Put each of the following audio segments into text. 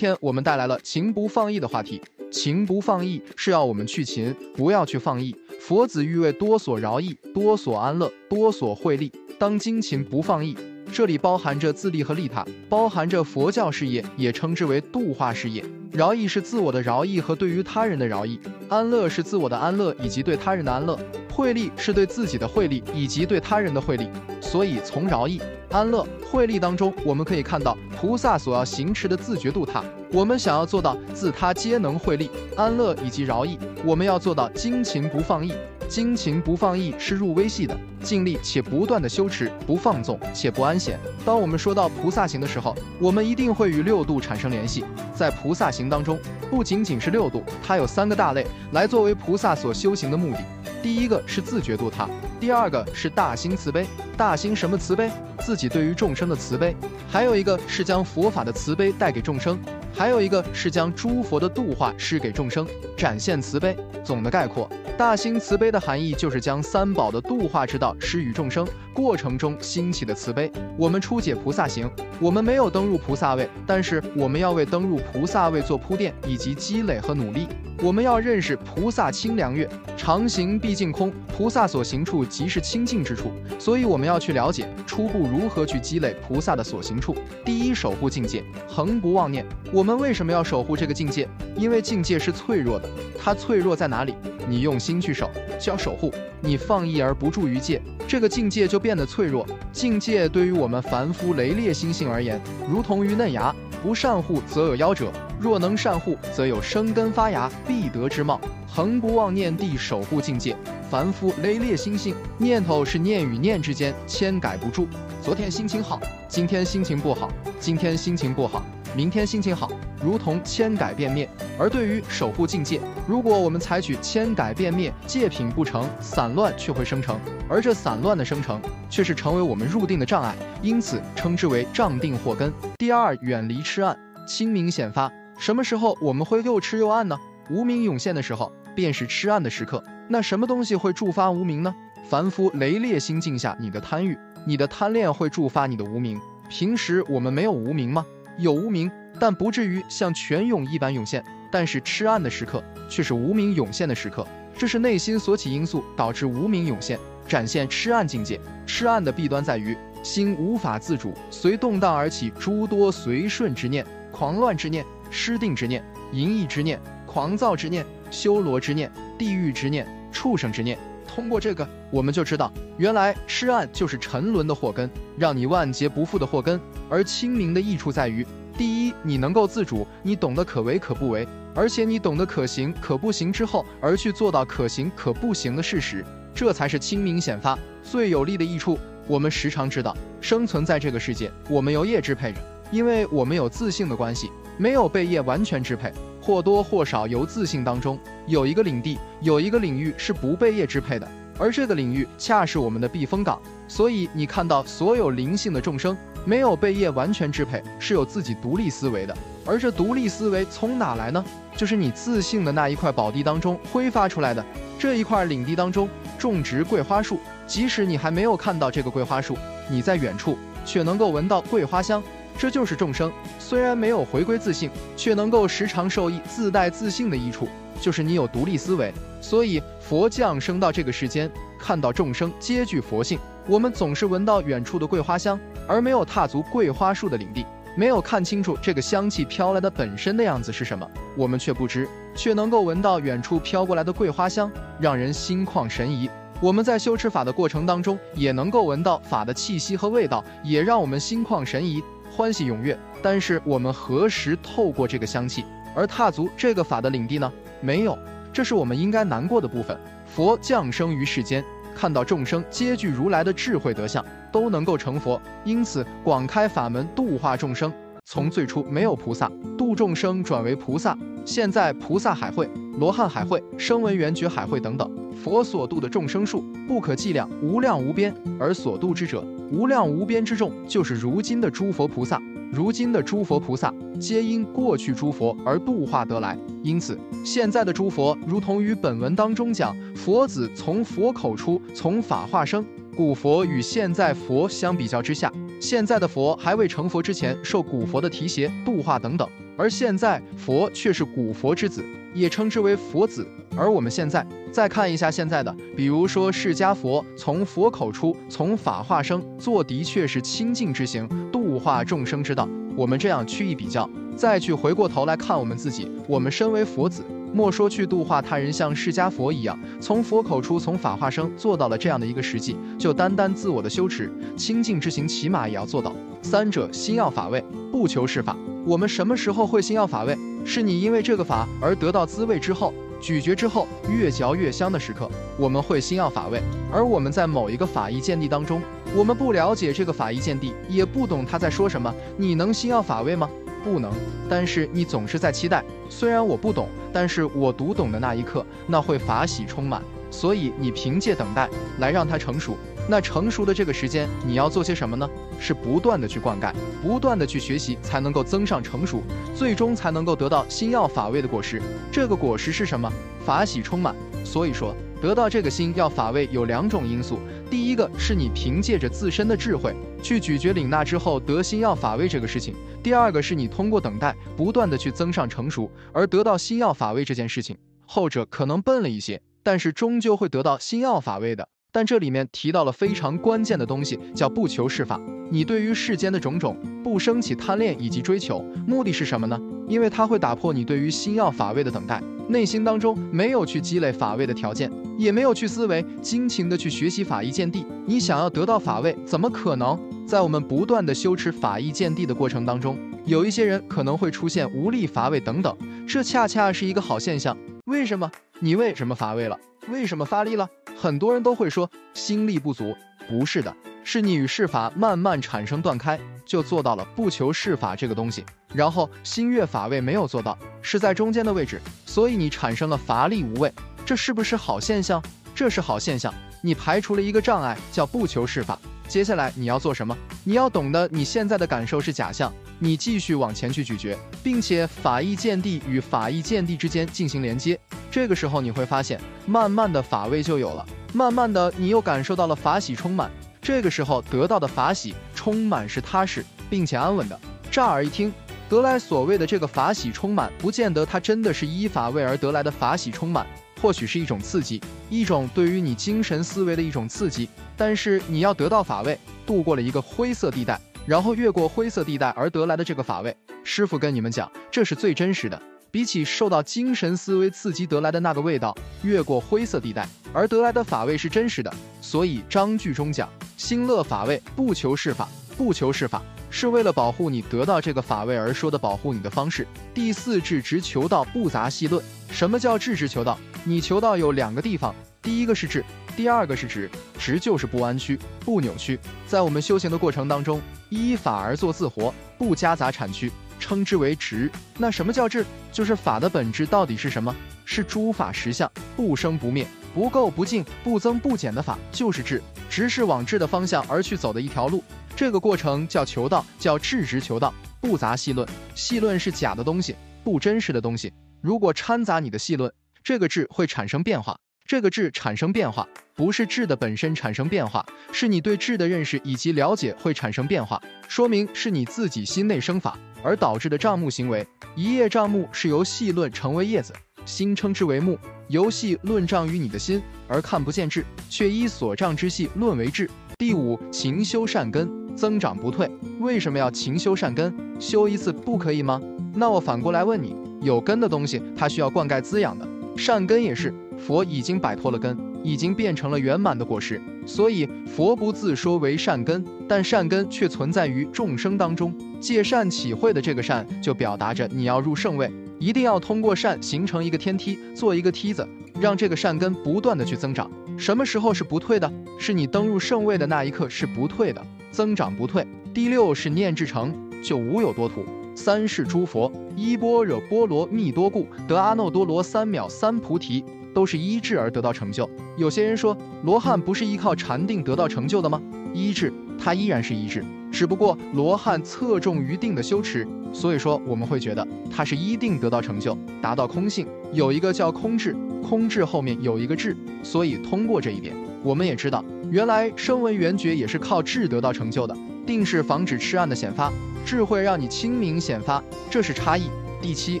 天我们带来了情不放逸的话题。情不放逸是要我们去情，不要去放逸。佛子欲为多所饶益，多所安乐，多所惠利，当精勤不放逸。这里包含着自利和利他，包含着佛教事业，也称之为度化事业。饶益是自我的饶益和对于他人的饶益，安乐是自我的安乐以及对他人的安乐，惠利是对自己的惠利以及对他人的惠利。所以从饶益、安乐、惠利当中，我们可以看到菩萨所要行持的自觉度他。我们想要做到自他皆能惠利、安乐以及饶益，我们要做到精勤不放逸。精勤不放逸是入微细的，尽力且不断的修持，不放纵且不安闲。当我们说到菩萨行的时候，我们一定会与六度产生联系。在菩萨行当中，不仅仅是六度，它有三个大类来作为菩萨所修行的目的。第一个是自觉度他，第二个是大心慈悲，大心什么慈悲？自己对于众生的慈悲。还有一个是将佛法的慈悲带给众生。还有一个是将诸佛的度化施给众生，展现慈悲。总的概括，大兴慈悲的含义就是将三宝的度化之道施与众生过程中兴起的慈悲。我们初解菩萨行，我们没有登入菩萨位，但是我们要为登入菩萨位做铺垫以及积累和努力。我们要认识菩萨清凉月，常行毕竟空。菩萨所行处即是清净之处，所以我们要去了解初步如何去积累菩萨的所行处。第一，守护境界，恒不妄念。我们为什么要守护这个境界？因为境界是脆弱的，它脆弱在哪里？你用心去守，就要守护。你放逸而不住于戒，这个境界就变得脆弱。境界对于我们凡夫雷烈心性而言，如同于嫩芽，不善护则有夭折。若能善护，则有生根发芽必得之貌。恒不妄念地守护境界。凡夫雷烈心性，念头是念与念之间，千改不住。昨天心情好，今天心情不好；今天心情不好，明天心情好，如同千改变灭。而对于守护境界，如果我们采取千改变灭，戒品不成，散乱却会生成，而这散乱的生成，却是成为我们入定的障碍，因此称之为障定祸根。第二，远离痴暗，清明显发。什么时候我们会又痴又暗呢？无名涌现的时候，便是痴暗的时刻。那什么东西会触发无名呢？凡夫雷烈心境下，你的贪欲、你的贪恋会触发你的无名。平时我们没有无名吗？有无名，但不至于像泉涌一般涌现。但是痴暗的时刻，却是无名涌现的时刻。这是内心所起因素导致无名涌现，展现痴暗境界。痴暗的弊端在于心无法自主，随动荡而起诸多随顺之念、狂乱之念。失定之念、淫逸之念、狂躁之念、修罗之念、地狱之念、畜生之念，通过这个，我们就知道，原来痴暗就是沉沦的祸根，让你万劫不复的祸根。而清明的益处在于，第一，你能够自主，你懂得可为可不为，而且你懂得可行可不行之后，而去做到可行可不行的事实，这才是清明显发最有利的益处。我们时常知道，生存在这个世界，我们由业支配着，因为我们有自信的关系。没有被业完全支配，或多或少由自信当中有一个领地，有一个领域是不被业支配的，而这个领域恰是我们的避风港。所以你看到所有灵性的众生没有被业完全支配，是有自己独立思维的。而这独立思维从哪来呢？就是你自信的那一块宝地当中挥发出来的。这一块领地当中种植桂花树，即使你还没有看到这个桂花树，你在远处却能够闻到桂花香。这就是众生虽然没有回归自信，却能够时常受益、自带自信的益处，就是你有独立思维。所以佛降生到这个世间，看到众生皆具佛性，我们总是闻到远处的桂花香，而没有踏足桂花树的领地，没有看清楚这个香气飘来的本身的样子是什么，我们却不知，却能够闻到远处飘过来的桂花香，让人心旷神怡。我们在修持法的过程当中，也能够闻到法的气息和味道，也让我们心旷神怡。欢喜踊跃，但是我们何时透过这个香气而踏足这个法的领地呢？没有，这是我们应该难过的部分。佛降生于世间，看到众生皆具如来的智慧德相，都能够成佛，因此广开法门度化众生。从最初没有菩萨度众生，转为菩萨，现在菩萨海会、罗汉海会、声闻缘觉海会等等，佛所度的众生数不可计量，无量无边，而所度之者。无量无边之众，就是如今的诸佛菩萨。如今的诸佛菩萨，皆因过去诸佛而度化得来。因此，现在的诸佛，如同于本文当中讲，佛子从佛口出，从法化生。古佛与现在佛相比较之下，现在的佛还未成佛之前，受古佛的提携、度化等等。而现在佛却是古佛之子，也称之为佛子。而我们现在再看一下现在的，比如说释迦佛从佛口出，从法化生，做的确是清净之行，度化众生之道。我们这样去一比较，再去回过头来看我们自己，我们身为佛子。莫说去度化他人，像释迦佛一样，从佛口出，从法化生，做到了这样的一个实际，就单单自我的修持清净之行，起码也要做到。三者心要法味，不求是法。我们什么时候会心要法味？是你因为这个法而得到滋味之后，咀嚼之后越嚼越香的时刻，我们会心要法味。而我们在某一个法义见地当中，我们不了解这个法义见地，也不懂他在说什么，你能心要法味吗？不能，但是你总是在期待。虽然我不懂，但是我读懂的那一刻，那会法喜充满。所以你凭借等待来让它成熟。那成熟的这个时间，你要做些什么呢？是不断的去灌溉，不断的去学习，才能够增上成熟，最终才能够得到心要法味的果实。这个果实是什么？法喜充满。所以说，得到这个心要法味有两种因素。第一个是你凭借着自身的智慧去咀嚼领纳之后得心要法味这个事情。第二个是你通过等待，不断的去增上成熟而得到心要法味这件事情。后者可能笨了一些，但是终究会得到心要法味的。但这里面提到了非常关键的东西，叫不求是法。你对于世间的种种不升起贪恋以及追求，目的是什么呢？因为它会打破你对于心要法味的等待，内心当中没有去积累法味的条件，也没有去思维精勤的去学习法义见地。你想要得到法味，怎么可能？在我们不断的修持法义见地的过程当中，有一些人可能会出现无力乏味等等，这恰恰是一个好现象。为什么？你为什么乏味了？为什么发力了？很多人都会说心力不足，不是的，是你与世法慢慢产生断开，就做到了不求世法这个东西。然后心悦法味没有做到，是在中间的位置，所以你产生了乏力无味，这是不是好现象？这是好现象，你排除了一个障碍，叫不求世法。接下来你要做什么？你要懂得你现在的感受是假象，你继续往前去咀嚼，并且法义见地与法义见地之间进行连接。这个时候你会发现，慢慢的法味就有了，慢慢的你又感受到了法喜充满。这个时候得到的法喜充满是踏实并且安稳的。乍耳一听，得来所谓的这个法喜充满，不见得它真的是依法味而得来的法喜充满，或许是一种刺激，一种对于你精神思维的一种刺激。但是你要得到法味，度过了一个灰色地带，然后越过灰色地带而得来的这个法味，师傅跟你们讲，这是最真实的。比起受到精神思维刺激得来的那个味道，越过灰色地带而得来的法味是真实的。所以章句中讲，心乐法味，不求是法，不求是法，是为了保护你得到这个法味而说的保护你的方式。第四智直求道，不杂细论。什么叫智直求道？你求道有两个地方，第一个是智，第二个是直。直就是不弯曲、不扭曲。在我们修行的过程当中，依法而作自活，不夹杂产区。称之为直，那什么叫智？就是法的本质到底是什么？是诸法实相，不生不灭，不垢不净，不增不减的法，就是智。直是往智的方向而去走的一条路，这个过程叫求道，叫智直求道，不杂细论。细论是假的东西，不真实的东西。如果掺杂你的细论，这个智会产生变化。这个智产生变化，不是智的本身产生变化，是你对智的认识以及了解会产生变化，说明是你自己心内生法。而导致的障目行为，一叶障目是由细论成为叶子，心称之为目，由细论障于你的心而看不见智，却依所障之细论为智。第五，勤修善根，增长不退。为什么要勤修善根？修一次不可以吗？那我反过来问你，有根的东西它需要灌溉滋养的，善根也是。佛已经摆脱了根。已经变成了圆满的果实，所以佛不自说为善根，但善根却存在于众生当中。借善起慧的这个善，就表达着你要入圣位，一定要通过善形成一个天梯，做一个梯子，让这个善根不断的去增长。什么时候是不退的？是你登入圣位的那一刻是不退的，增长不退。第六是念至诚，就无有多图。三世诸佛，依般若波罗蜜多故，得阿耨多罗三藐三菩提。都是依智而得到成就。有些人说，罗汉不是依靠禅定得到成就的吗？依智，他依然是依智，只不过罗汉侧重于定的修持，所以说我们会觉得他是依定得到成就，达到空性。有一个叫空智，空智后面有一个智，所以通过这一点，我们也知道，原来声闻缘觉也是靠智得到成就的。定是防止痴暗的显发，智慧让你清明显发，这是差异。第七，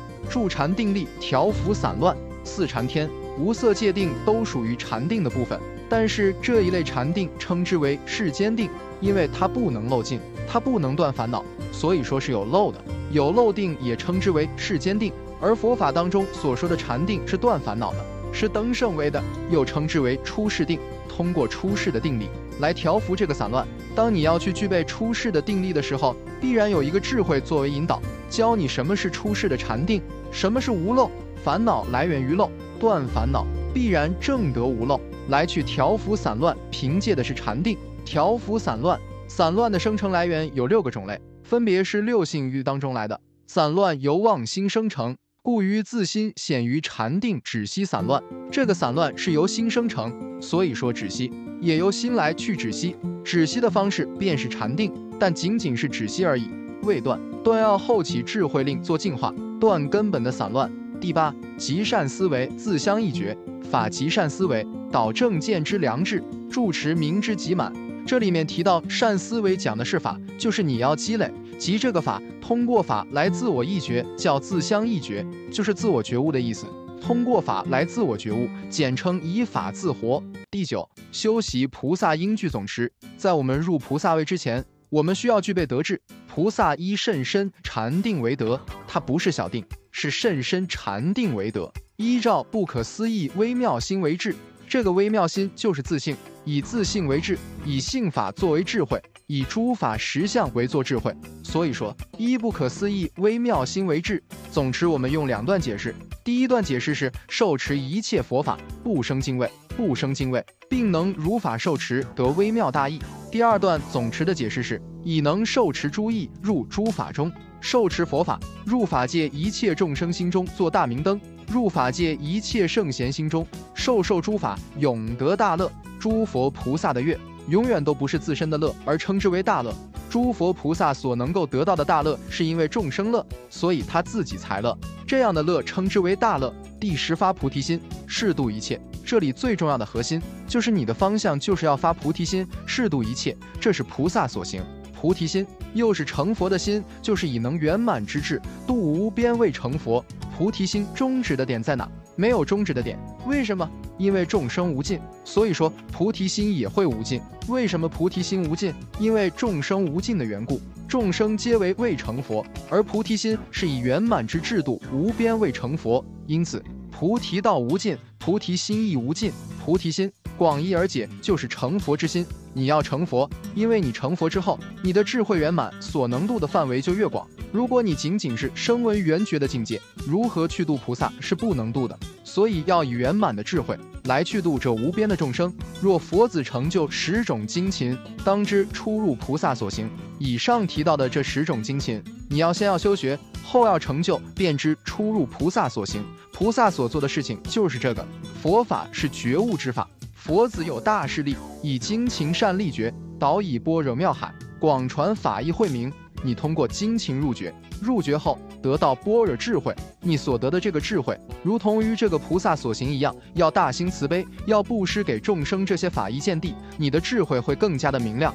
助禅定力，调伏散乱。四禅天，无色界定都属于禅定的部分，但是这一类禅定称之为世间定，因为它不能漏尽，它不能断烦恼，所以说是有漏的。有漏定也称之为世间定，而佛法当中所说的禅定是断烦恼的，是登圣为的，又称之为出世定。通过出世的定力来调伏这个散乱。当你要去具备出世的定力的时候，必然有一个智慧作为引导，教你什么是出世的禅定，什么是无漏。烦恼来源于漏，断烦恼必然正得无漏。来去调伏散乱，凭借的是禅定。调伏散乱，散乱的生成来源有六个种类，分别是六性欲当中来的。散乱由妄心生成。故于自心显于禅定止息散乱，这个散乱是由心生成，所以说止息也由心来去止息。止息的方式便是禅定，但仅仅是止息而已，未断。断要后起智慧令做净化，断根本的散乱。第八，极善思维自相一绝，法极善思维导正见之良智，住持明之极满。这里面提到善思维讲的是法，就是你要积累。即这个法，通过法来自我一觉，叫自相一觉，就是自我觉悟的意思。通过法来自我觉悟，简称以法自活。第九，修习菩萨应具总持。在我们入菩萨位之前，我们需要具备德智。菩萨依甚深禅定为德，它不是小定，是甚深禅定为德。依照不可思议微妙心为智，这个微妙心就是自信，以自信为智，以性法作为智慧。以诸法实相为作智慧，所以说一不可思议微妙心为智。总持我们用两段解释，第一段解释是受持一切佛法不生敬畏，不生敬畏，并能如法受持得微妙大义。第二段总持的解释是以能受持诸义入诸法中，受持佛法入法界一切众生心中做大明灯，入法界一切圣贤心中受受诸法永得大乐，诸佛菩萨的乐。永远都不是自身的乐，而称之为大乐。诸佛菩萨所能够得到的大乐，是因为众生乐，所以他自己才乐。这样的乐称之为大乐。第十发菩提心，誓度一切。这里最重要的核心就是你的方向就是要发菩提心，誓度一切，这是菩萨所行。菩提心又是成佛的心，就是以能圆满之智度无边未成佛。菩提心终止的点在哪？没有终止的点，为什么？因为众生无尽，所以说菩提心也会无尽。为什么菩提心无尽？因为众生无尽的缘故。众生皆为未成佛，而菩提心是以圆满之制度无边未成佛，因此菩提道无尽，菩提心亦无尽。菩提心广义而解，就是成佛之心。你要成佛，因为你成佛之后，你的智慧圆满，所能度的范围就越广。如果你仅仅是声闻缘觉的境界，如何去度菩萨是不能度的。所以要以圆满的智慧来去度这无边的众生。若佛子成就十种精勤，当知出入菩萨所行。以上提到的这十种精勤，你要先要修学，后要成就，便知出入菩萨所行。菩萨所做的事情就是这个。佛法是觉悟之法，佛子有大势力，以精勤善立觉，导以般若妙海，广传法义慧明。你通过精勤入觉，入觉后得到般若智慧，你所得的这个智慧，如同于这个菩萨所行一样，要大兴慈悲，要布施给众生这些法义见地，你的智慧会更加的明亮。